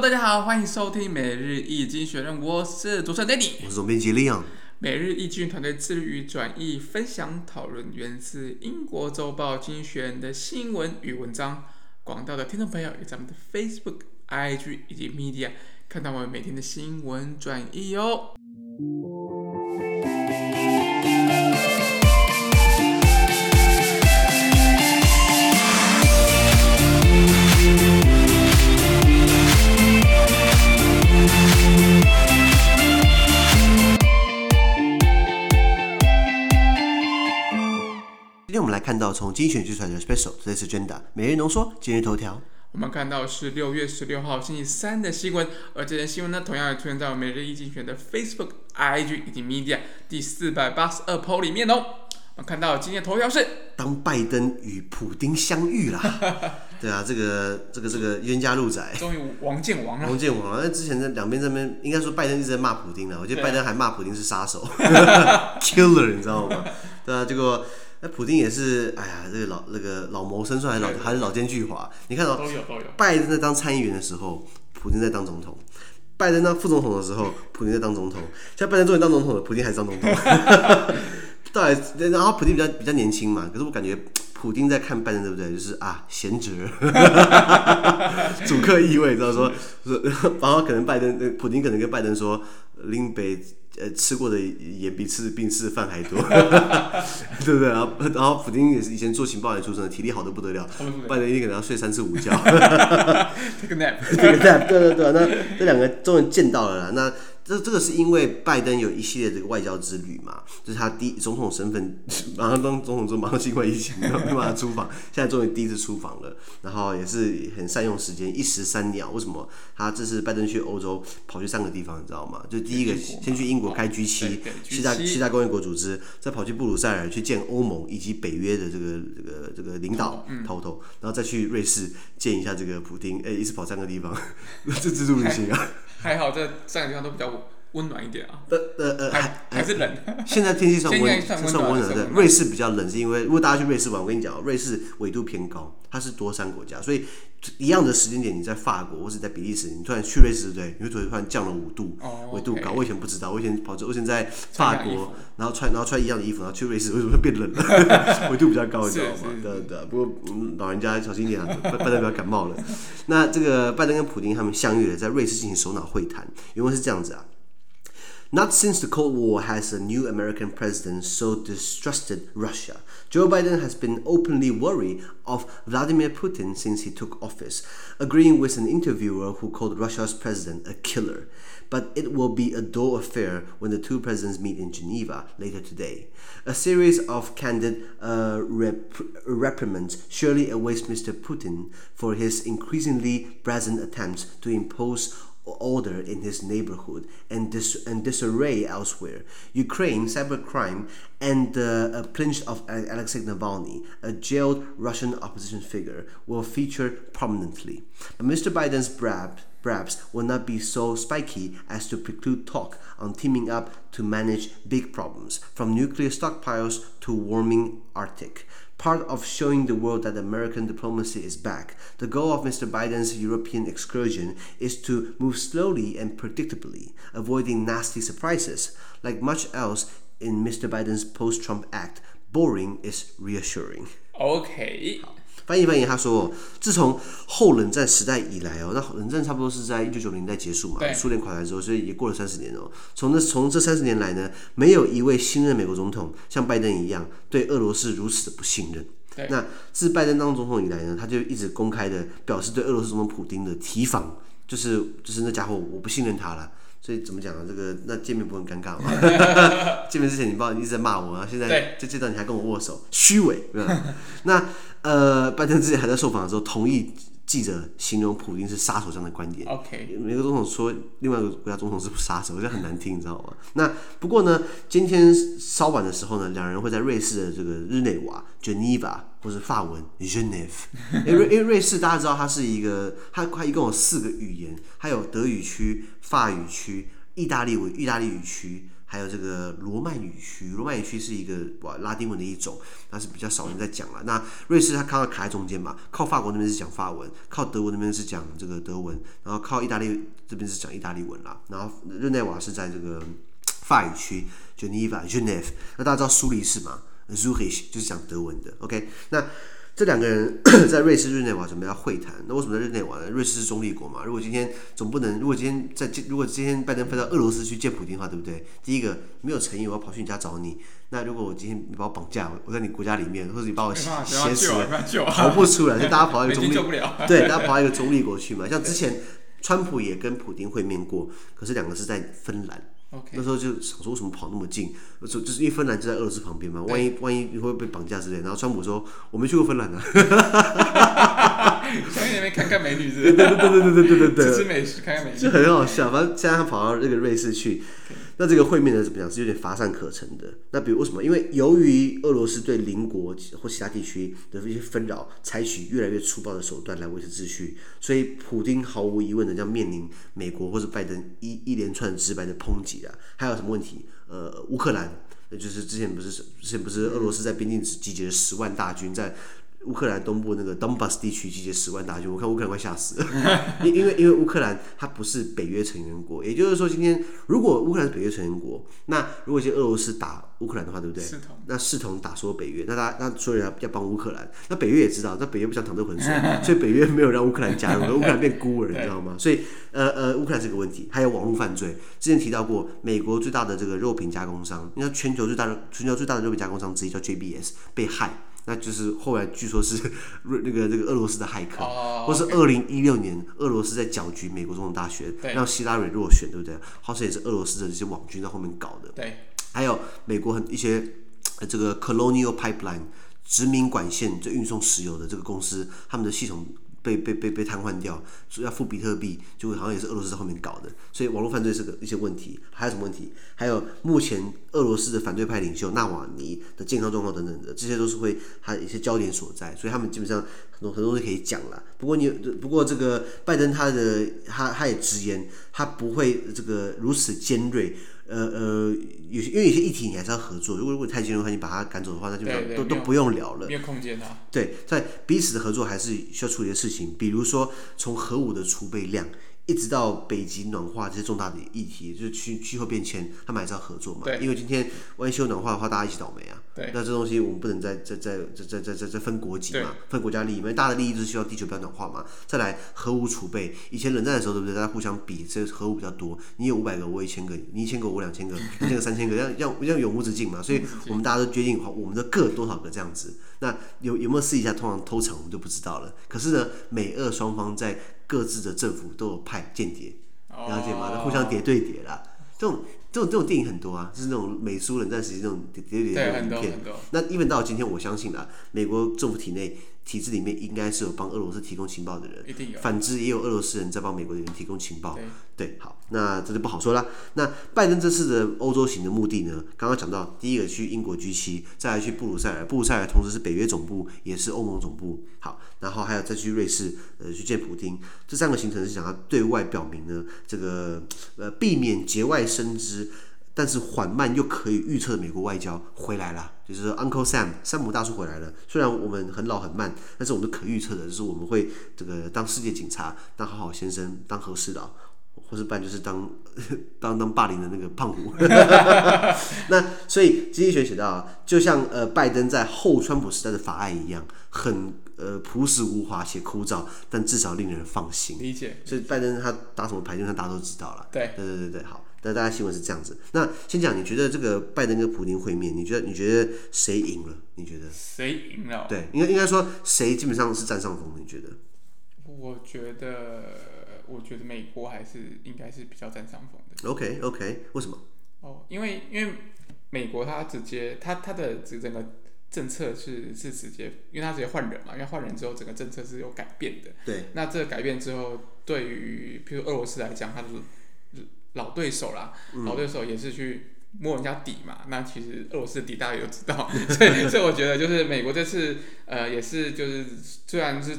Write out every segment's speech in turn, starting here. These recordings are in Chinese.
Hello，大家好，欢迎收听每日易经学院，我是主持人 Danny，我是总编辑 Leon。每日易经团队致力于转译、分享、讨论源自英国周报《经济学人》的新闻与文章。广大的听众朋友，也在我们的 Facebook、IG 以及 Media 看到我们每天的新闻转译哦。看到从精选剧出来的 Special Today's Agenda 每日浓缩今日头条。我们看到是六月十六号星期三的新闻，而这些新闻呢，同样也出现在每日一精选的 Facebook、IG 以及 Media 第四百八十二 po 里面哦。我们看到今天的头条是：当拜登与普丁相遇了。对啊，这个这个这个冤家路窄，终于王建王了。王建王了。那之前在两边这边，应该说拜登一直在骂普丁了。我觉得拜登还骂普丁是杀手，killer，你知道吗？对啊，结果。那普京也是，哎呀，这个老那个老谋深算，还是老还是老奸巨猾。你看到拜登在当参议员的时候，普京在当总统；拜登当副总统的时候，普京在当总统。现在拜登终于当总统了，普京还是当总统。对，然后普京比较比较年轻嘛，可是我感觉普京在看拜登，对不对？就是啊，贤哲，主客意味，知道说，然后可能拜登，普京可能跟拜登说，林北。呃，吃过的也比吃病吃的饭还多，对不对？然后，然后普丁也是以前做情报员出身的，体力好的不得了，半年一天可能要睡三次午觉。Take a nap，Take a nap，对对对，那这两个终于见到了啦，那。这这个是因为拜登有一系列这个外交之旅嘛，就是他第一总统身份马上当总统之后，马上新冠疫情，没办法出访，现在终于第一次出访了，然后也是很善用时间，一石三鸟。为什么？他这次拜登去欧洲跑去三个地方，你知道吗？就第一个先去英国开 G 七七大七大工业国组织，再跑去布鲁塞尔去见欧盟以及北约的这个这个这个领导头头，然后再去瑞士见一下这个普丁，哎，一次跑三个地方，这自助旅行啊。还好这三个地方都比较温暖一点啊。呃呃呃，还还是冷。现在天气算温，算温暖的。瑞士比较冷，是因为如果大家去瑞士玩，我跟你讲，瑞士纬度偏高，它是多山国家，所以一样的时间点，你在法国或者在比利时，你突然去瑞士，对？你会突然降了五度，纬度高。我以前不知道，我以前跑，我以前在法国，然后穿然后穿一样的衣服，然后去瑞士，为什么会变冷了？纬度比较高，你知道吗？对对。不过老人家小心一点啊，拜登不要感冒了。那这个拜登跟普京他们相遇了，在瑞士进行首脑会谈，原文是这样子啊。Not since the Cold War has a new American president so distrusted Russia. Joe Biden has been openly worried of Vladimir Putin since he took office, agreeing with an interviewer who called Russia's president a killer. But it will be a dull affair when the two presidents meet in Geneva later today. A series of candid uh, rep reprimands surely awaits Mr. Putin for his increasingly brazen attempts to impose order in his neighborhood and, dis- and disarray elsewhere. Ukraine, cybercrime, and uh, a plinch of Alexei Navalny, a jailed Russian opposition figure, will feature prominently. But Mr. Biden's brab brabs will not be so spiky as to preclude talk on teaming up to manage big problems, from nuclear stockpiles to warming Arctic part of showing the world that American diplomacy is back. The goal of Mr. Biden's European excursion is to move slowly and predictably, avoiding nasty surprises. Like much else in Mr. Biden's post Trump act, boring is reassuring. Okay. 翻译翻译，他说，自从后冷战时代以来哦，那冷战差不多是在一九九零年代结束嘛，苏联垮台之后，所以也过了三十年哦。从这从这三十年来呢，没有一位新任美国总统像拜登一样对俄罗斯如此的不信任。那自拜登当总统以来呢，他就一直公开的表示对俄罗斯总统普京的提防，就是就是那家伙我不信任他了。所以怎么讲呢？这个那见面不很尴尬吗？见面之前你不知道你一直在骂我，然后现在就见到你还跟我握手，虚伪。那呃，拜登之前还在受访的时候同意记者形容普京是杀手这样的观点。OK，美国总统说另外一个国家总统是杀手，这很难听，你知道吗？那不过呢，今天稍晚的时候呢，两人会在瑞士的这个日内瓦 （Geneva） 或是法文 Geneve，因为因为瑞士大家知道它是一个，它它一共有四个语言，它有德语区、法语区、意大利文、意大利语区。还有这个罗曼语区。罗曼语区是一个哇拉丁文的一种，但是比较少人在讲了。那瑞士它刚好卡在中间嘛，靠法国那边是讲法文，靠德国那边是讲这个德文，然后靠意大利这边是讲意大利文啦。然后日内瓦是在这个法语区 Geneva Geneve，。那大家知道苏黎世嘛？Zurich 就是讲德文的。OK，那。这两个人 在瑞士日内瓦准备要会谈，那为什么在日内瓦呢？瑞士是中立国嘛。如果今天总不能，如果今天在如果今天拜登飞到俄罗斯去见普京的话，对不对？第一个没有诚意，我要跑去你家找你。那如果我今天你把我绑架，我在你国家里面，或者你把我挟持，逃不出来，就大家跑到一个 中立，对，大家跑到一个中立国去嘛。像之前川普也跟普京会面过，可是两个是在芬兰。Okay. 那时候就想说，为什么跑那么近？就就是因为芬兰就在俄罗斯旁边嘛，万一万一会被绑架之类。然后川普说：“我没去过芬兰啊。”想去那边看看美女之类的。对对对对对对对对，吃吃美食，看看美女，就很好笑。反正现在他跑到那个瑞士去。Okay. 那这个会面呢，怎么讲是有点乏善可陈的。那比如为什么？因为由于俄罗斯对邻国或其他地区的一些纷扰，采取越来越粗暴的手段来维持秩序，所以普京毫无疑问的将面临美国或者拜登一一连串直白的抨击啊。还有什么问题？呃，乌克兰，那就是之前不是之前不是俄罗斯在边境集结了十万大军在。乌克兰东部那个 Donbas 地区集结十万大军，我看乌克兰快吓死了。因因为因为乌克兰它不是北约成员国，也就是说，今天如果乌克兰是北约成员国，那如果今天俄罗斯打乌克兰的话，对不对？同那视同打说北约，那他那所有人要要帮乌克兰，那北约也知道，那北约不想淌这浑水，所以北约没有让乌克兰加入，乌克兰变孤儿，你知道吗？所以呃呃，乌克兰是个问题，还有网络犯罪。之前提到过，美国最大的这个肉品加工商，你看全球最大的全球最大的肉品加工商之一叫 JBS 被害。那就是后来据说是 那个那个俄罗斯的骇客，oh. 或是二零一六年俄罗斯在搅局美国总统大选，让希拉蕊落选，对不对？好像也是俄罗斯的这些网军在后面搞的。对，还有美国很一些这个 Colonial Pipeline 殖民管线，就运送石油的这个公司，他们的系统。被被被被瘫痪掉，所以要付比特币，就好像也是俄罗斯在后面搞的，所以网络犯罪是个一些问题。还有什么问题？还有目前俄罗斯的反对派领袖纳瓦尼的健康状况等等的，这些都是会他一些焦点所在，所以他们基本上很多很多东西可以讲了。不过你不过这个拜登他的他他也直言，他不会这个如此尖锐。呃呃，有些因为有些议题你还是要合作。如果如果太尖锐的话，你把他赶走的话，那就都都不用聊了。没有空间啊。对，在彼此的合作还是需要处理的事情，比如说从核武的储备量。一直到北极暖化这些重大的议题，就是气气候变迁，他们还是要合作嘛。对。因为今天万一气候暖化的话，大家一起倒霉啊。那这东西我们不能再再再再再再再再分国籍嘛，分国家利益，因为大的利益是需要地球不要暖化嘛。再来核武储备，以前冷战的时候对不对？大家互相比谁核武比较多，你有五百个，我一千个，你一千个，我两千个，一千个三千个，要要要永无止境嘛。所以我们大家都决定好，我们的各多少个这样子。那有有没有试一下？通常偷抢我们就不知道了。可是呢，美俄双方在各自的政府都有派间谍，了解吗？互相叠对叠啦，这种。这种这种电影很多啊，就是那种美苏冷战时期那种谍对谍的影片。那一直到今天，我相信啊，美国政府体内体制里面应该是有帮俄罗斯提供情报的人，一定有。反之，也有俄罗斯人在帮美国的人提供情报。对，对，好，那这就不好说了。那拜登这次的欧洲行的目的呢？刚刚讲到，第一个去英国 G7，再来去布鲁塞尔，布鲁塞尔同时是北约总部，也是欧盟总部。好，然后还有再去瑞士，呃，去见普京。这三个行程是想要对外表明呢，这个呃，避免节外生枝。但是缓慢又可以预测的美国外交回来了，就是 Uncle Sam 山姆大叔回来了。虽然我们很老很慢，但是我们都可预测的，就是我们会这个当世界警察，当好好先生，当和事佬，或是办就是当 当当霸凌的那个胖虎。那所以经济学写到啊，就像呃拜登在后川普时代的法案一样，很呃朴实无华且枯燥，但至少令人放心。理解。所以拜登他打什么牌，就算大家都知道了。对对对对对，好。那大家新闻是这样子。那先讲，你觉得这个拜登跟普京会面，你觉得你觉得谁赢了？你觉得谁赢了？对，应该应该说谁基本上是占上风？你觉得？我觉得，我觉得美国还是应该是比较占上风的。OK OK，为什么？哦，因为因为美国它直接它它的整个政策是是直接，因为它直接换人嘛，因为换人之后整个政策是有改变的。对。那这个改变之后，对于譬如俄罗斯来讲，它是。老对手啦，老对手也是去摸人家底嘛。嗯、那其实俄罗斯的底大家也都知道，所以 所以我觉得就是美国这次呃也是就是虽然是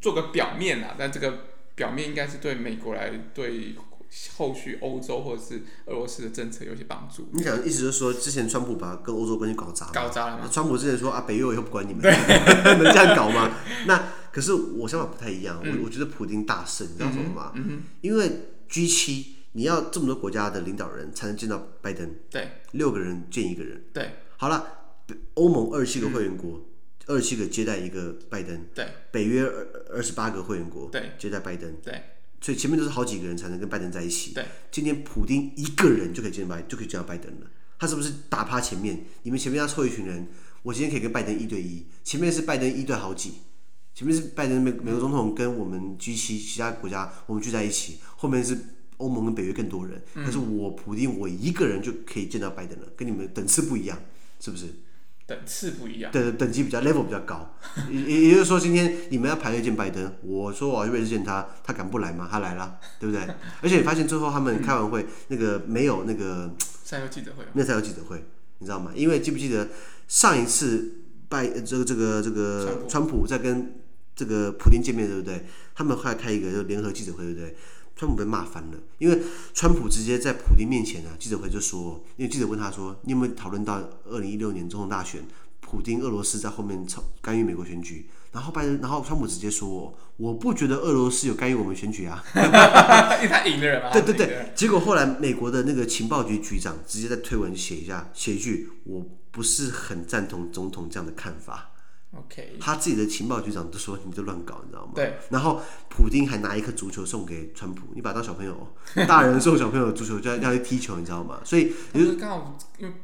做个表面啦，但这个表面应该是对美国来对后续欧洲或者是俄罗斯的政策有些帮助。你想意思就是说，之前川普把跟欧洲关系搞砸了，搞砸了吗？川普之前说啊，北约以后不管你们，能这样搞吗？那可是我想法不太一样，嗯、我我觉得普京大胜，你知道什么吗？嗯嗯、因为 G 七你要这么多国家的领导人才能见到拜登，对，六个人见一个人，对，好了，欧盟二十七个会员国。嗯二十七个接待一个拜登，对，北约二二十八个会员国，对，接待拜登，对，所以前面都是好几个人才能跟拜登在一起，对，今天普丁一个人就可以见拜，就可以见到拜登了，他是不是打趴前面？你们前面要凑一群人，我今天可以跟拜登一对一，前面是拜登一对好几，前面是拜登美美国总统跟我们 G 七其他国家我们聚在一起，后面是欧盟跟北约更多人，但是我普丁我一个人就可以见到拜登了，跟你们等次不一样，是不是？等次不一样，对对，等级比较 level 比较高，也也就是说，今天你们要排队见拜登，我说我要去瑞士见他，他敢不来吗？他来了，对不对？而且你发现最后他们开完会，嗯、那个没有那个赛后记者会，没有赛后记者会，你知道吗？因为记不记得上一次拜这个这个这个川普在跟这个普京见面，对不对？他们后来开一个就联合记者会，对不对？川普被骂翻了，因为川普直接在普京面前呢、啊，记者会就说，因为记者问他说，你有没有讨论到二零一六年总统大选，普京俄罗斯在后面操干预美国选举？然后拜登，然后川普直接说，我不觉得俄罗斯有干预我们选举啊，因为他赢的人嘛。对对对，结果后来美国的那个情报局局长直接在推文写一下，写一句，我不是很赞同总统这样的看法。Okay. 他自己的情报局长都说你就乱搞，你知道吗？对。然后普丁还拿一颗足球送给川普，你把他当小朋友，大人送小朋友足球就要要去踢球，你知道吗？所以就是刚好因为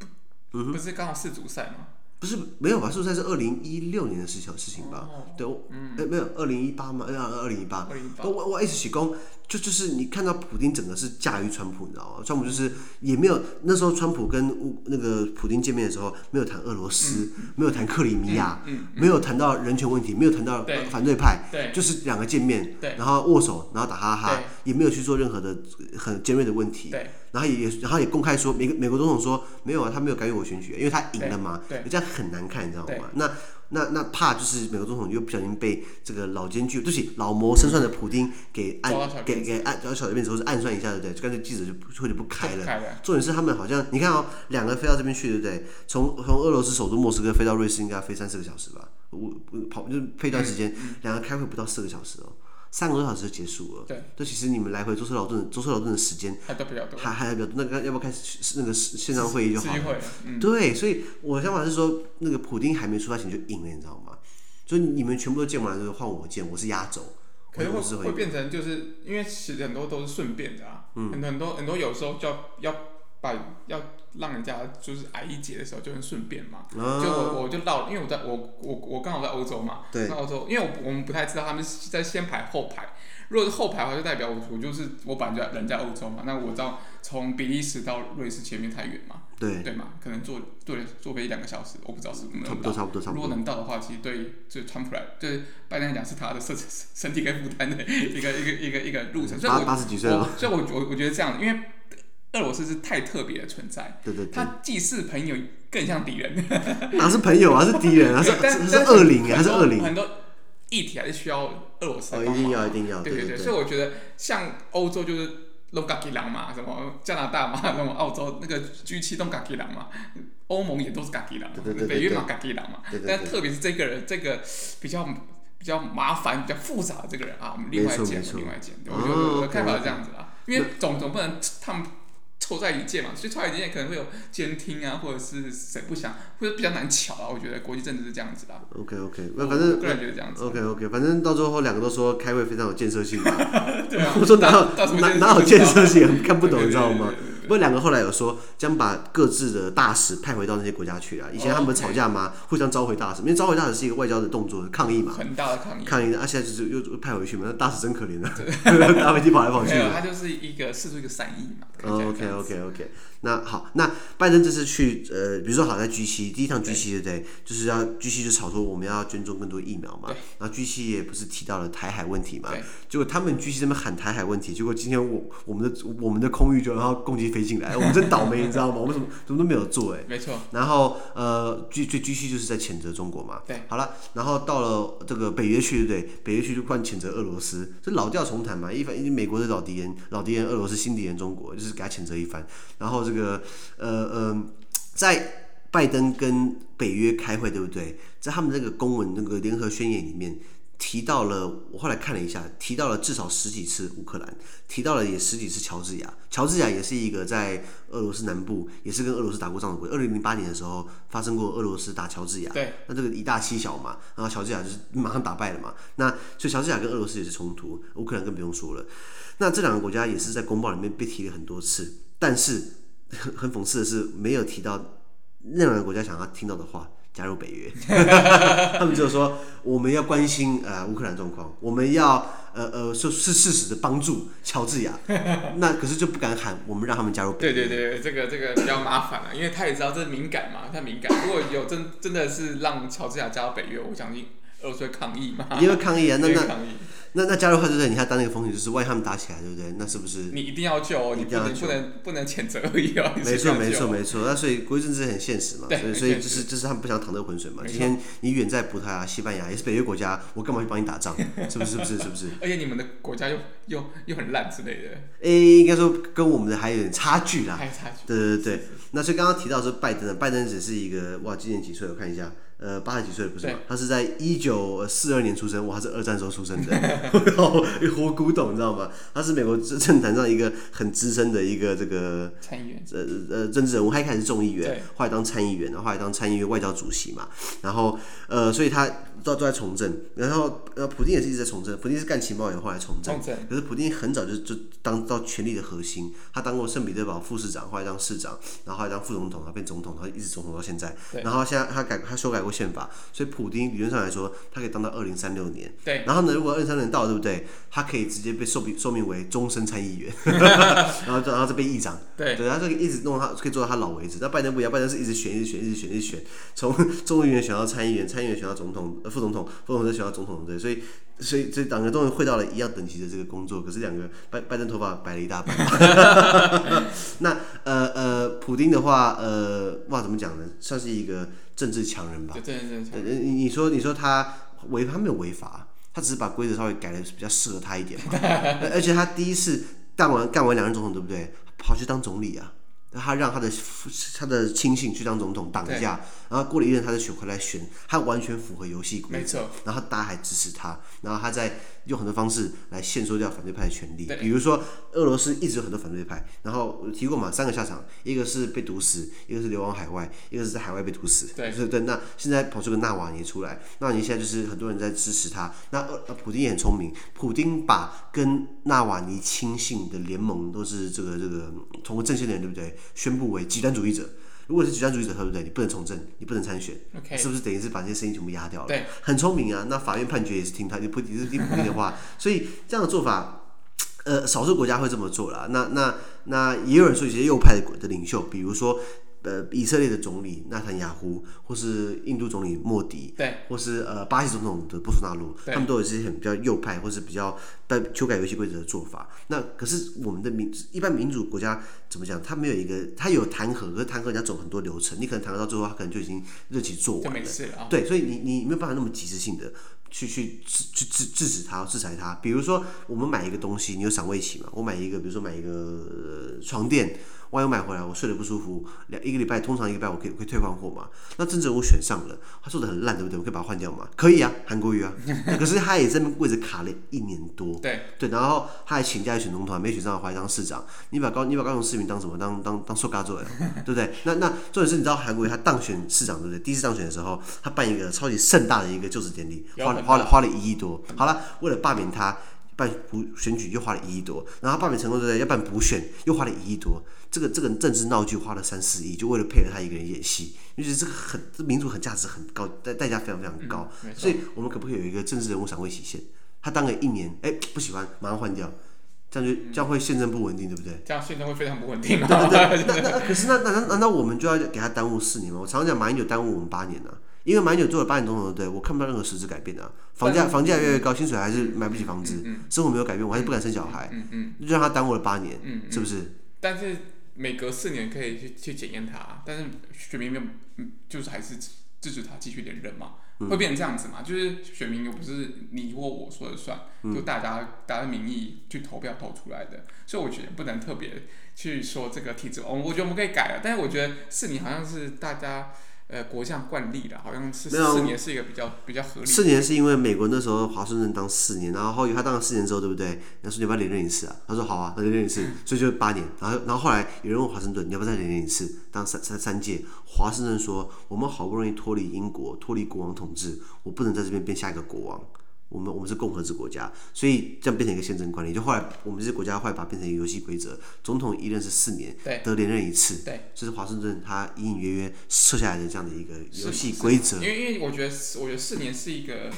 不，嗯、不是刚好世足赛吗？不是没有吧？世足赛是二零一六年的事情事情吧？哦、对，嗯，哎，没有二零一八吗？二零一八。二零一八。我我一直起功。就就是你看到普丁整个是驾驭川普，你知道吗？川普就是也没有那时候川普跟乌那个普丁见面的时候，没有谈俄罗斯，嗯、没有谈克里米亚，嗯嗯、没有谈到人权问题，没有谈到反对派，对就是两个见面，对然后握手，然后打哈哈，也没有去做任何的很尖锐的问题，对然后也然后也公开说，美美国总统说没有啊，他没有干预我选举，因为他赢了嘛，对这样很难看，你知道吗？那。那那怕就是美国总统又不小心被这个老奸巨，对不起，老谋深算的普丁给暗给给暗找小的辫子，或是暗算一下，对不对？就干脆记者就会就不开了。重点是他们好像你看哦，两个飞到这边去，对不对？从从俄罗斯首都莫斯科飞到瑞士应该要飞三四个小时吧？我跑就配一段时间，两个开会不到四个小时哦。三个多小时就结束了，对，这其实你们来回舟车劳顿，舟车劳顿的时间还还比较多，还还比较多。那个要不要开始那个线上会议就好了？嗯、对，所以我的想法是说，那个普丁还没出发前就赢了，你知道吗？所以你们全部都见完了之后换我见，我是压轴。可能会会，会变成就是因为其实很多都是顺便的啊，嗯、很多很多有时候就要要把要。让人家就是矮一截的时候就很顺便嘛，啊、就我我就绕，因为我在我我我刚好在欧洲嘛，在欧洲，因为我我们不太知道他们是在先排后排，如果是后排的话，就代表我我就是我本来就人在欧洲嘛，那我知道从比利时到瑞士前面太远嘛，对。对嘛，可能坐坐坐飞一两个小时，我不知道是不是能到，差不多差不多，如果能到的话，其实对就川普来，就是拜登来讲是他的身 身体可以负担的一个一个一个一个路程，所以我八十几岁了，所以我我我觉得这样，因为。俄罗斯是太特别的存在，对对对，他既是朋友，更像敌人。哪是朋友啊？是敌人啊！是是恶灵还是恶灵？很多议题还是需要俄罗斯。哦，一定要，一定要。对对对，所以我觉得像欧洲就是拢嘎吉狼嘛，什么加拿大嘛，什么澳洲那个 G 七拢嘎吉狼嘛，欧盟也都是嘎吉狼，北约嘛嘎吉狼嘛。但特别是这个人，这个比较比较麻烦、比较复杂的这个人啊，我们另外见，另外见。我觉得我的看法是这样子啊，因为总总不能他们。凑在一届嘛，所以凑在一届可能会有监听啊，或者是谁不想，或者比较难巧啊。我觉得国际政治是这样子的。OK OK，那反正个人觉得这样子。OK OK，反正到最后两个都说开会非常有建设性嘛。对啊。我说哪有哪哪有建设性，看不懂，你知道吗？不过两个后来有说将把各自的大使派回到那些国家去啊。以前他们吵架吗？互相召回大使，因为召回大使是一个外交的动作，抗议嘛。很大的抗议。抗议，啊，现在就是又派回去嘛。那大使真可怜啊，搭飞机跑来跑去。没有，他就是一个试出一个善意嘛。OK OK OK。那好，那拜登这次去呃，比如说好在 G 七第一趟 G 七对不对？对就是要 G 七就炒作我们要捐赠更多疫苗嘛。对然后 G 七也不是提到了台海问题嘛。对结果他们 G 七这边喊台海问题，结果今天我我们的我们的空域就然后攻击飞推进来，我们真倒霉，你知道吗？我们什么什么都没有做，哎，没错。然后呃，最最继续就是在谴责中国嘛。对。好了，然后到了这个北约区，对不对？北约区就换谴责俄罗斯，这老调重弹嘛。一番，因为美国的老敌人，老敌人俄罗斯，新敌人中国，就是给他谴责一番。然后这个呃呃，在拜登跟北约开会，对不对？在他们那个公文那个联合宣言里面。提到了，我后来看了一下，提到了至少十几次乌克兰，提到了也十几次乔治亚。乔治亚也是一个在俄罗斯南部，也是跟俄罗斯打过仗的国家。二零零八年的时候发生过俄罗斯打乔治亚，对，那这个以大欺小嘛，然后乔治亚就是马上打败了嘛。那所以乔治亚跟俄罗斯也是冲突，乌克兰更不用说了。那这两个国家也是在公报里面被提了很多次，但是很很讽刺的是，没有提到那两个国家想要听到的话。加入北约，他们就说我们要关心呃乌克兰状况，我们要呃呃是是事实的帮助乔治亚，那可是就不敢喊我们让他们加入北约。对对对，这个这个比较麻烦了，因为他也知道这敏感嘛，他敏感。如果有真真的是让乔治亚加入北约，我相信俄罗斯会抗议嘛。因为抗议啊，那那。那那加入的话，对不对？你还当那个风险，就是万一他们打起来，对不对？那是不是你一定要救？你不能不能不能谴责而已哦。没错没错没错。那所以国际政治很现实嘛，所以所以就是就是他们不想淌这个浑水嘛。今天你远在葡萄牙、西班牙，也是北约国家，我干嘛去帮你打仗？是不是？是不是？是不是？而且你们的国家又又又很烂之类的。诶，应该说跟我们的还有点差距啦。还有差距。对对对。那所以刚刚提到说拜登，拜登只是一个哇，今年几岁？我看一下。呃，八十几岁不是吗？他是在一九四二年出生，哇，他是二战时候出生的，活古董，你知道吗？他是美国政政坛上一个很资深的一个这个参议员，呃呃政治人物，他一开始是众议员，后来当参议员，然后后来当参议院外交主席嘛，然后呃，所以他都都在从政，然后呃，普京也是一直在从政，普京是干情报员，后来从政，可是普京很早就就当到权力的核心，他当过圣彼得堡副市长，后来当市长，然后后来当副总统，然后变总统，然后一直总统到现在，然后现在他改他修改过。宪法，所以普丁理论上来说，他可以当到二零三六年。对。然后呢，如果二零三六年到了，对不对？他可以直接被受命受命为终身参议员，然后然后再被议长。对。对，他就一直弄他，可以做到他老为止。那拜登不一样，拜登是一直选，一直选，一直选，一直选，从众议员选到参议员，参议员选到总统，副总统，副总统再选到总统，对。所以，所以这两个终于会到了一样等级的这个工作。可是两个拜拜登头发白了一大半。那呃呃，普丁的话，呃，哇，怎么讲呢？算是一个。政治强人吧，对对对，对，你你说你说他违他没有违法，他只是把规则稍微改的比较适合他一点嘛。而且他第一次干完干完两任总统，对不对？跑去当总理啊，他让他的他的亲信去当总统挡一下，然后过了一任他的选回来选，他完全符合游戏规则，然后大家还支持他，然后他在。用很多方式来限缩掉反对派的权利，比如说俄罗斯一直有很多反对派，然后我提过嘛，三个下场，一个是被毒死，一个是流亡海外，一个是在海外被毒死，对，对对。那现在跑出个纳瓦尼出来，纳瓦尼现在就是很多人在支持他。那呃，普京也很聪明，普京把跟纳瓦尼亲信的联盟都是这个这个通过阵线的人，对不对？宣布为极端主义者。如果是极端主义者，对不对？你不能从政，你不能参选，okay. 是不是等于是把这些声音全部压掉了？对，很聪明啊。那法院判决也是听他，你不，你是听普丁的话，所以这样的做法，呃，少数国家会这么做了。那那那也有人说一些右派的领袖，比如说。呃，以色列的总理纳坦雅胡，或是印度总理莫迪，对，或是呃巴西总统的波索纳罗，他们都有一些很比较右派，或是比较在修改游戏规则的做法。那可是我们的民一般民主国家怎么讲？他没有一个，他有弹劾，可是弹劾人家走很多流程，你可能弹劾到最后，他可能就已经任期做完了。了对，所以你你没有办法那么及时性的去去制去制制止他，制裁他。比如说，我们买一个东西，你有赏味期嘛？我买一个，比如说买一个、呃、床垫。万一买回来我睡得不舒服，两一个礼拜，通常一个礼拜我可以可以退换货嘛？那政治人物选上了，他做的很烂，对不对？我可以把它换掉嘛？可以啊，韩国瑜啊。可是他也在那位置卡了一年多。对对，然后他还请假去选总统，还没选上，还当市长。你把高你把高雄市民当什么？当当当受嘎做的，对不对？那那重点是，你知道韩国瑜他当选市长，对不对？第一次当选的时候，他办一个超级盛大的一个就职典礼，花了花了花了一亿多。好了，为了罢免他。办补选举又花了一亿多，然后罢免成功对不对？要办补选又花了一亿多，这个这个政治闹剧花了三四亿，就为了配合他一个人演戏，你觉得这个很这民主很价值很高，代代价非常非常高，嗯，所以我们可不可以有一个政治人物赏味期限？他当了一年，哎，不喜欢马上换掉，这样就这样会宪政不稳定，对不对？这样宪政会非常不稳定。对对对，那那可是那难道难道我们就要给他耽误四年吗？我常常讲马英九耽误我们八年呢，啊。因为马英九做了八年总统，对，我看不到任何实质改变啊。房价房价越来越高，薪水还是买不起房子，生活没有改变，我还是不敢生小孩，嗯嗯，就让他耽误了八年，嗯，是不是？但是每隔四年可以去去检验他，但是选民没有，就是还是支持他继续连任嘛，嗯、会变成这样子嘛？就是选民又不是你或我说了算，嗯、就大家大家的民意去投票投出来的，所以我觉得不能特别去说这个体制，我我觉得我们可以改了，但是我觉得四年好像是大家。呃，国家惯例了，好像是四年是一个比较比较合理。四年是因为美国那时候华盛顿当四年，然后后他当了四年之后，对不对？那说你要不要连任一次啊？他说好啊，那连任一次，所以就八年。然后然后后来有人问华盛顿，你要不要再连任一次，当三三三届？华盛顿说，我们好不容易脱离英国，脱离国王统治，我不能在这边变下一个国王。我们我们是共和制国家，所以这样变成一个宪政管理。就后来我们这些国家后来把它变成一个游戏规则，总统一任是四年，对得连任一次，对，这是华盛顿他隐隐约约设下来的这样的一个游戏规则。因为因为我觉得我觉得四年是一个。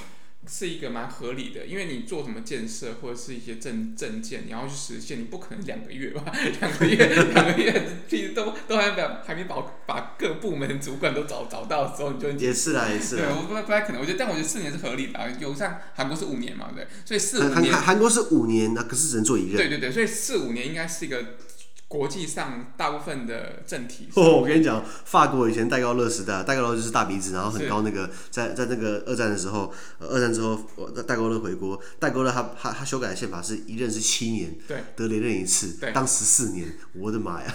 是一个蛮合理的，因为你做什么建设或者是一些证证件，你要去实现，你不可能两个月吧？两个月，两个月，其实都都还没还没把把各部门主管都找找到的时候，你就也是啦，也是啦。对，我不不太可能，我觉得，但我觉得四年是合理的，啊有像韩国是五年嘛，对，所以四五年。韩韩国是五年，那可是只能做一任。对对对，所以四五年应该是一个。国际上大部分的政体，哦，我跟你讲，法国以前戴高乐时代，戴高乐就是大鼻子，然后很高那个，在在那个二战的时候，二战之后，戴高乐回国，戴高乐他他他修改的宪法是一任是七年，对，得连任一次，对，当十四年，我的妈呀！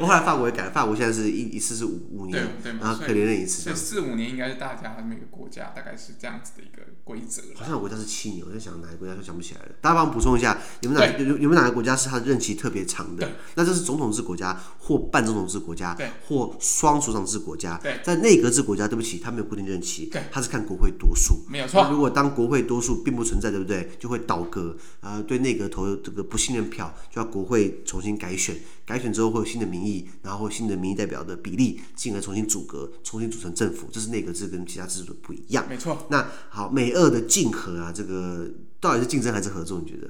我 后来法国也改，法国现在是一一次是五五年，然后可以连任一次，所以四五年应该是大家每个国家大概是这样子的一个规则。好像有国家是七年，我在想哪个国家就想不起来了。大家帮我补充一下，有没有哪有有没有哪个国家是他的任期特别长的？那这是总统制国家或半总统制国家，对，或双首长制国家，对，在内阁制国家，对不起，它没有固定任期，对，他是看国会多数，没有错。如果当国会多数并不存在，对不对？就会倒阁，呃，对内阁投这个不信任票，就要国会重新改选，改选之后会有新的民意，然后新的民意代表的比例，进而重新组阁，重新组成政府，这是内阁制跟其他制度不一样，没错。那好，美俄的竞合啊，这个到底是竞争还是合作？你觉得？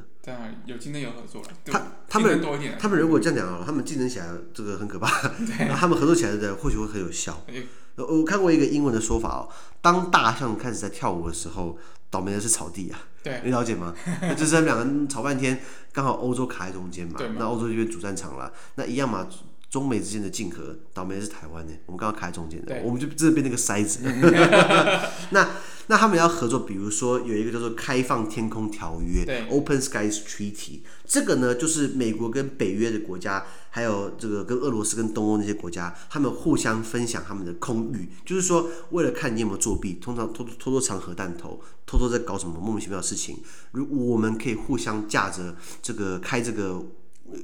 有竞争有合作了。他他们他们如果这样讲啊，他们竞争起来这个很可怕。对。他们合作起来的或许会很有效。我看过一个英文的说法哦，当大象开始在跳舞的时候，倒霉的是草地啊。对。你了解吗？就是他们两个人吵半天，刚好欧洲卡在中间嘛。那欧洲就变主战场了。那一样嘛，中美之间的竞合，倒霉的是台湾呢。我们刚刚卡在中间的，我们就真的变那个筛子。那。那他们要合作，比如说有一个叫做《开放天空条约》（Open Skies Treaty），这个呢就是美国跟北约的国家，还有这个跟俄罗斯跟东欧那些国家，他们互相分享他们的空域，就是说为了看你有没有作弊，通常偷偷偷偷藏核弹头，偷偷在搞什么莫名其妙的事情，如我们可以互相架着这个开这个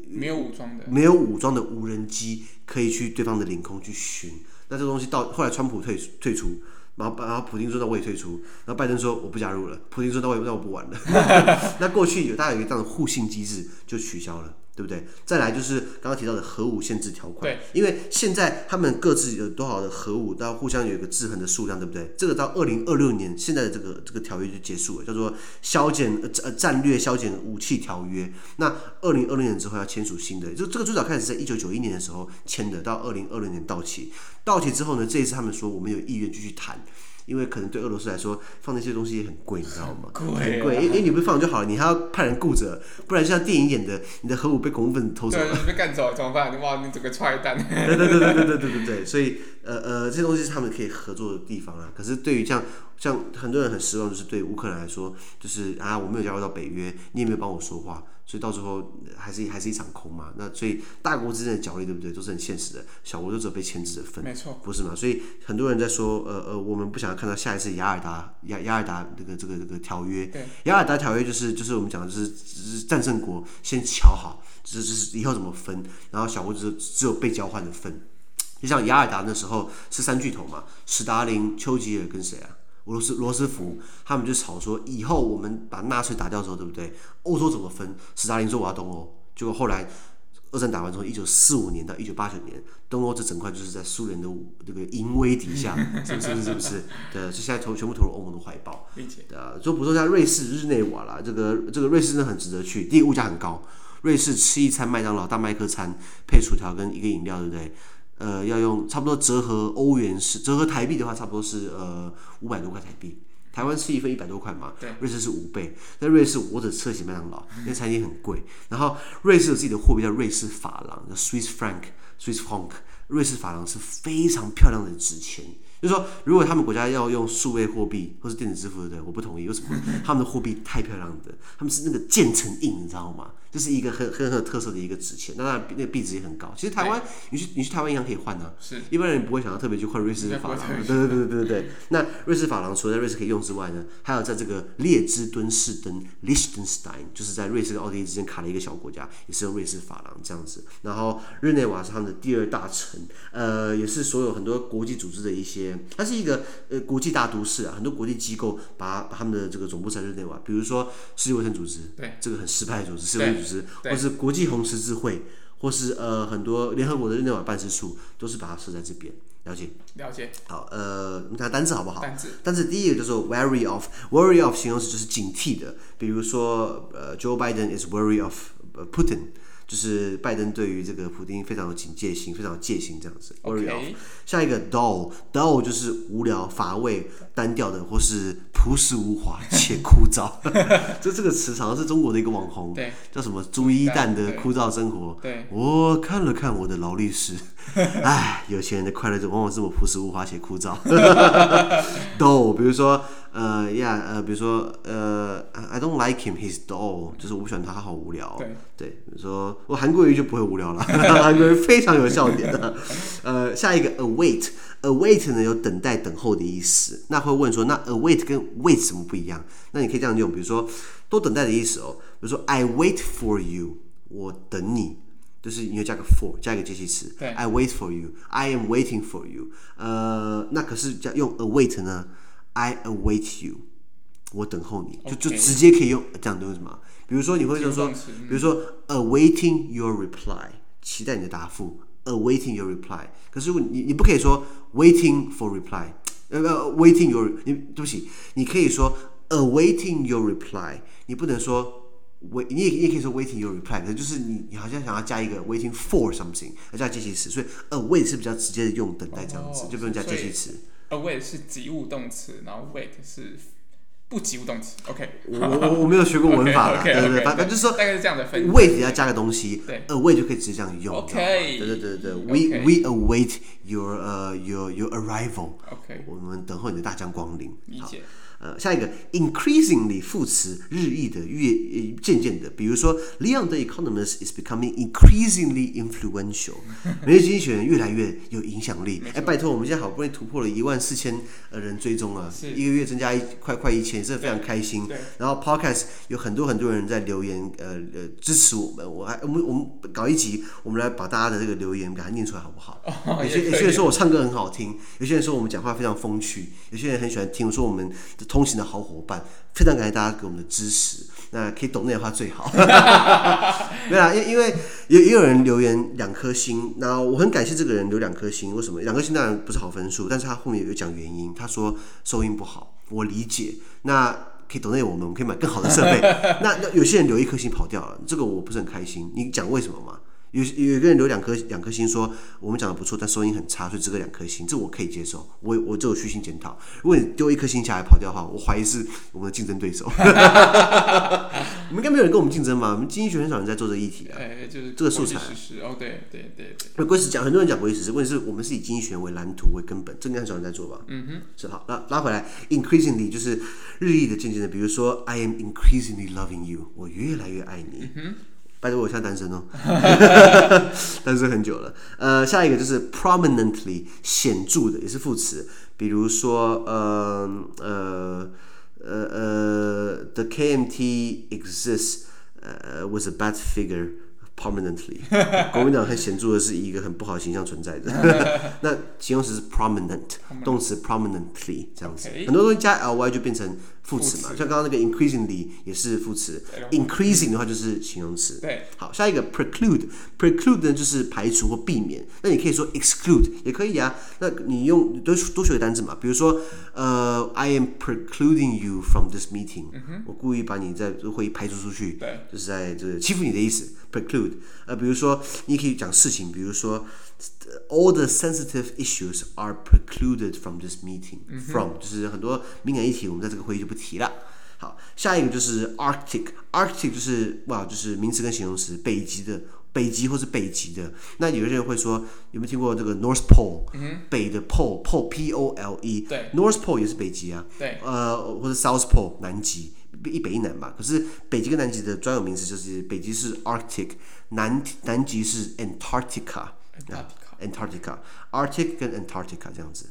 没有武装的没有武装的无人机，可以去对方的领空去巡。那这东西到后来川普退退出。然后，然后普京说：“那我也退出。”然后拜登说：“我不加入了。”普京说：“那我那我不玩了。”那过去有大家有一个这样的互信机制就取消了。对不对？再来就是刚刚提到的核武限制条款，对，因为现在他们各自有多少的核武，都要互相有一个制衡的数量，对不对？这个到二零二六年，现在的这个这个条约就结束了，叫做削减呃战略削减武器条约。那二零二六年之后要签署新的，就这个最早开始在一九九一年的时候签的，到二零二六年到期。到期之后呢，这一次他们说我们有意愿继续谈。因为可能对俄罗斯来说，放那些东西也很贵，你知道吗？贵、啊，很贵。因为你不放就好了，你还要派人顾着，不然像电影演的，你的核武被恐怖分子偷走了，被干走了怎么办？哇，你整个踹蛋。对对对对对对对对对。所以呃呃，这些东西是他们可以合作的地方啊。可是对于像像很多人很失望，就是对乌克兰来说，就是啊，我没有加入到北约，你也没有帮我说话。所以到时候还是还是一场空嘛。那所以大国之间的角力，对不对？都是很现实的。小国就只有被牵制的份，没错，不是嘛？所以很多人在说，呃呃，我们不想要看到下一次雅尔达雅雅尔达这个这个这个条约。对，雅尔达条约就是就是我们讲的就是就是战胜国先瞧好，就是就是以后怎么分，然后小国只只有被交换的份。就像雅尔达那时候是三巨头嘛，史达林、丘吉尔跟谁啊？俄罗斯罗斯福他们就吵说，以后我们把纳粹打掉之后，对不对？欧洲怎么分？斯大林说我要东欧。结果后来二战打完之后，一九四五年到一九八九年，东欧这整块就是在苏联的这个淫威底下，是不是？是不是？对，就现在投全部投入欧盟的怀抱。对啊，就补充一下瑞士日内瓦啦，这个这个瑞士真的很值得去。第一，物价很高，瑞士吃一餐麦当劳大麦克餐配薯条跟一个饮料，对不对？呃，要用差不多折合欧元是折合台币的话，差不多是呃五百多块台币，台湾吃一份一百多块嘛，对，瑞士是五倍。在瑞士，我只吃得起麦当劳，因为餐厅很贵。然后瑞士有自己的货币叫瑞士法郎，叫 Swiss franc，Swiss franc。瑞士法郎是非常漂亮的纸钱。就是说，如果他们国家要用数位货币或是电子支付，对不对？我不同意。为什么？他们的货币太漂亮的，他们是那个渐层印，你知道吗？这是一个很很很有特色的一个纸钱，那那那个币值也很高。其实台湾，你去你去台湾银行可以换呢、啊。是。一般人不会想要特别去换瑞士法郎。对对对对对对。那瑞士法郎除了在瑞士可以用之外呢，还有在这个列支敦士登 （Liechtenstein），就是在瑞士跟奥地利之间卡了一个小国家，也是用瑞士法郎这样子。然后日内瓦是他们的第二大城，呃，也是所有很多国际组织的一些，它是一个呃国际大都市啊，很多国际机构把把他们的这个总部在日内瓦，比如说世界卫生组织，对，这个很失败的组织，世界卫生组织，或是国际红十字会，或是呃很多联合国的日内瓦办事处，都是把它设在这边。了解，了解。好，呃，我们看单字好不好？单字，单字第一个叫做 wary of，wary of 形容词就是警惕的，比如说呃，Joe Biden is wary of Putin。就是拜登对于这个普丁非常有警戒心，非常有戒心这样子。OK，下一个 dull，dull 就是无聊、乏味、单调的，或是朴实无华且枯燥。这这个词好像是中国的一个网红，对，叫什么？朱一蛋的枯燥生活。对，我看了看我的劳力士，哎，有钱人的快乐就往往是这么朴实无华且枯燥。dull，比如说。呃呀，呃，比如说，呃，I don't like him, he's dull，就是我不喜欢他，他好无聊。对，对，比如说我韩国语就不会无聊了，韩国语非常有笑点的。呃，下一个 await，await 呢有等待、等候的意思。那会问说，那 await 跟 wait 什么不一样？那你可以这样用，比如说都等待的意思哦。比如说 I wait for you，我等你，就是你要加个 for，加一个介系词。对，I wait for you，I am waiting for you。呃，那可是加用 await 呢？I await you，我等候你.就就直接可以用这样用什么？比如说你会就说，比如说 awaiting your reply，期待你的答复，awaiting your reply。可是你你不可以说 waiting for reply，呃，waiting your，你对不起，你可以说 awaiting your reply，你不能说 wait，你也你也可以说 waiting your reply，可是就是你你好像想要加一个 waiting for something，要加介系词，所以 await 是比较直接的用等待这样子，oh, 就不用加介系词。await 是及物动词，然后 wait 是不及物动词。OK，我我我没有学过文法啦，对对对，反正就是说大概是这样的分。wait 要加个东西，对，await 就可以直接这样用。OK，对对对对，we we await your 呃 your your arrival。OK，我们等候你的大驾光临。理解。呃，下一个 increasingly 副词，日益的，越呃渐渐的，比如说 Leon the Economist is becoming increasingly influential，每日经济学人越来越有影响力。哎，拜托，我们现在好不容易突破了一万四千呃人追踪啊，一个月增加一快快一千，真的非常开心。然后 Podcast 有很多很多人在留言，呃呃支持我们。我还我们我们搞一集，我们来把大家的这个留言给它念出来好不好？有些有些人说我唱歌很好听，有些人说我们讲话非常风趣，有些人很喜欢听我说我们的。通行的好伙伴，非常感谢大家给我们的支持。那可以懂内的话最好。对啊，因因为也也有人留言两颗星，那我很感谢这个人留两颗星。为什么？两颗星当然不是好分数，但是他后面有讲原因。他说收音不好，我理解。那可以懂内我们，我们可以买更好的设备。那那有些人留一颗星跑掉了，这个我不是很开心。你讲为什么吗？有有一个人留两颗两颗星说我们讲的不错，但收音很差，所以只给两颗星，这我可以接受。我我就有虚心检讨。如果你丢一颗星下来跑掉的话，我怀疑是我们的竞争对手。你们应该没有人跟我们竞争吗？我们经济学很少人在做这个议题啊。哎，就是这个素材。哦，对对对对。归讲，很多人讲国际时事，问题是我们是以经济学为蓝图为根本，这应该很少人在做吧？嗯哼，是好。那拉回来，increasingly 就是日益的、渐渐的，比如说，I am increasingly loving you，我越来越爱你。嗯拜托我现在单身哦，单身很久了。呃，下一个就是 prominently 显著的，也是副词。比如说，呃呃呃呃，the KMT exists，呃 was a bad figure prominently。国民党很显著的是一个很不好的形象存在的。那形容词是 prominent，动词 prominently 这样子。很多东西加 ly 就变成。副词嘛，像刚刚那个 increasingly 也是副词，increasing 的话就是形容词。对，好，下一个 preclude，preclude 呢就是排除或避免。那你可以说 exclude 也可以啊。那你用多多学个单词嘛，比如说呃，I am precluding you from this meeting，我故意把你在会议排除出去，对，就是在这个欺负你的意思。preclude，呃，比如说你可以讲事情，比如说 all the sensitive issues are precluded from this meeting、嗯。From 就是很多敏感议题，我们在这个会议就不提了。好，下一个就是 Arctic，Arctic 就是哇，就是名词跟形容词，北极的。北极或是北极的，那有些人会说，有没有听过这个 North Pole？、嗯、北的 Pole，Pole P O L E。对，North Pole 也是北极啊。对。呃，或者 South Pole 南极，一北一南嘛。可是北极跟南极的专有名词就是，北极是 Arctic，南南极是 Antarctica。Antarctica，Arctic 跟 Antarctica 这样子。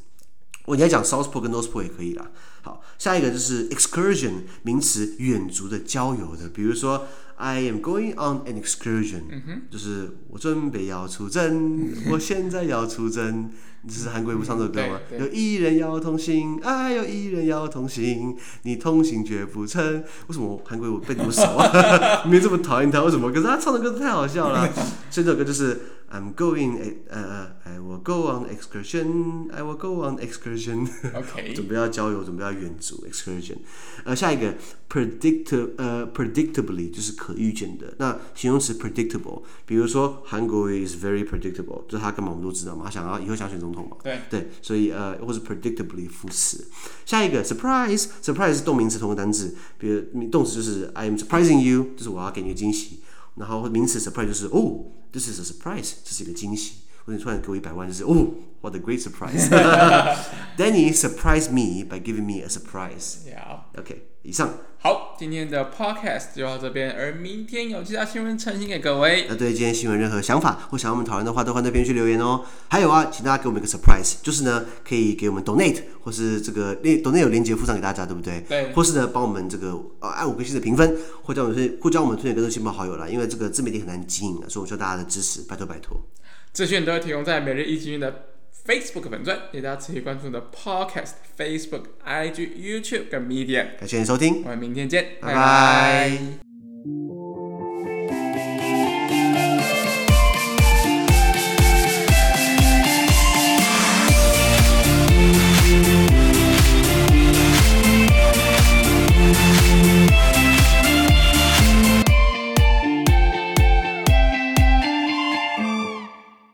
我你要讲 South Pole 跟 North Pole 也可以啦。好，下一个就是 excursion 名词，远足的、郊游的，比如说。I am going on an excursion，、嗯、就是我准备要出征，我现在要出征。这是韩国不唱这首歌吗？有一人要同行，哎，有一人要同行，你同行绝不成。为什么韩国我背这么熟啊？没这么讨厌他，为什么？可是他唱的歌太好笑了。这首歌就是。I'm going, 呃、uh, I will go on excursion. I will go on excursion. OK，准备要郊游，准备要远足，excursion。呃，下一个 predict，呃、uh,，predictably 就是可预见的。那形容词 predictable，比如说韩国瑜 is very predictable，就是他干嘛我们都知道嘛，他想要以后想选总统嘛。对对，所以呃，或是 predictably 副词。下一个 surprise，surprise 是动名词同个单字，比如动词就是 I am surprising you，就是我要给你个惊喜。然后名词 surprise 就是哦，this is a surprise，这是一个惊喜。 或者你突然给我一百万，就是哦，what a great surprise。Danny surprised me by giving me a surprise。Yeah. OK，以上。好，今天的 podcast 就到这边，而明天有其他新闻呈现给各位。那对今天新闻任何想法或想要我们讨论的话，都欢迎在评论区留言哦。还有啊，请大家给我们一个 surprise，就是呢，可以给我们 donate，或是这个链 donate 有链接附上给大家，对不对？对。或是呢，帮我们这个呃按五颗星的评分，或将我们推，或将我们推荐给更多亲朋好友啦。因为这个自媒体很难经营的，所以我需要大家的支持，拜托拜托。资讯都会提供在每日一金的 Facebook 粉钻，也大家持续关注的 Podcast、Facebook、IG、YouTube 跟 Media。感谢您收听，我们明天见，拜拜。拜拜。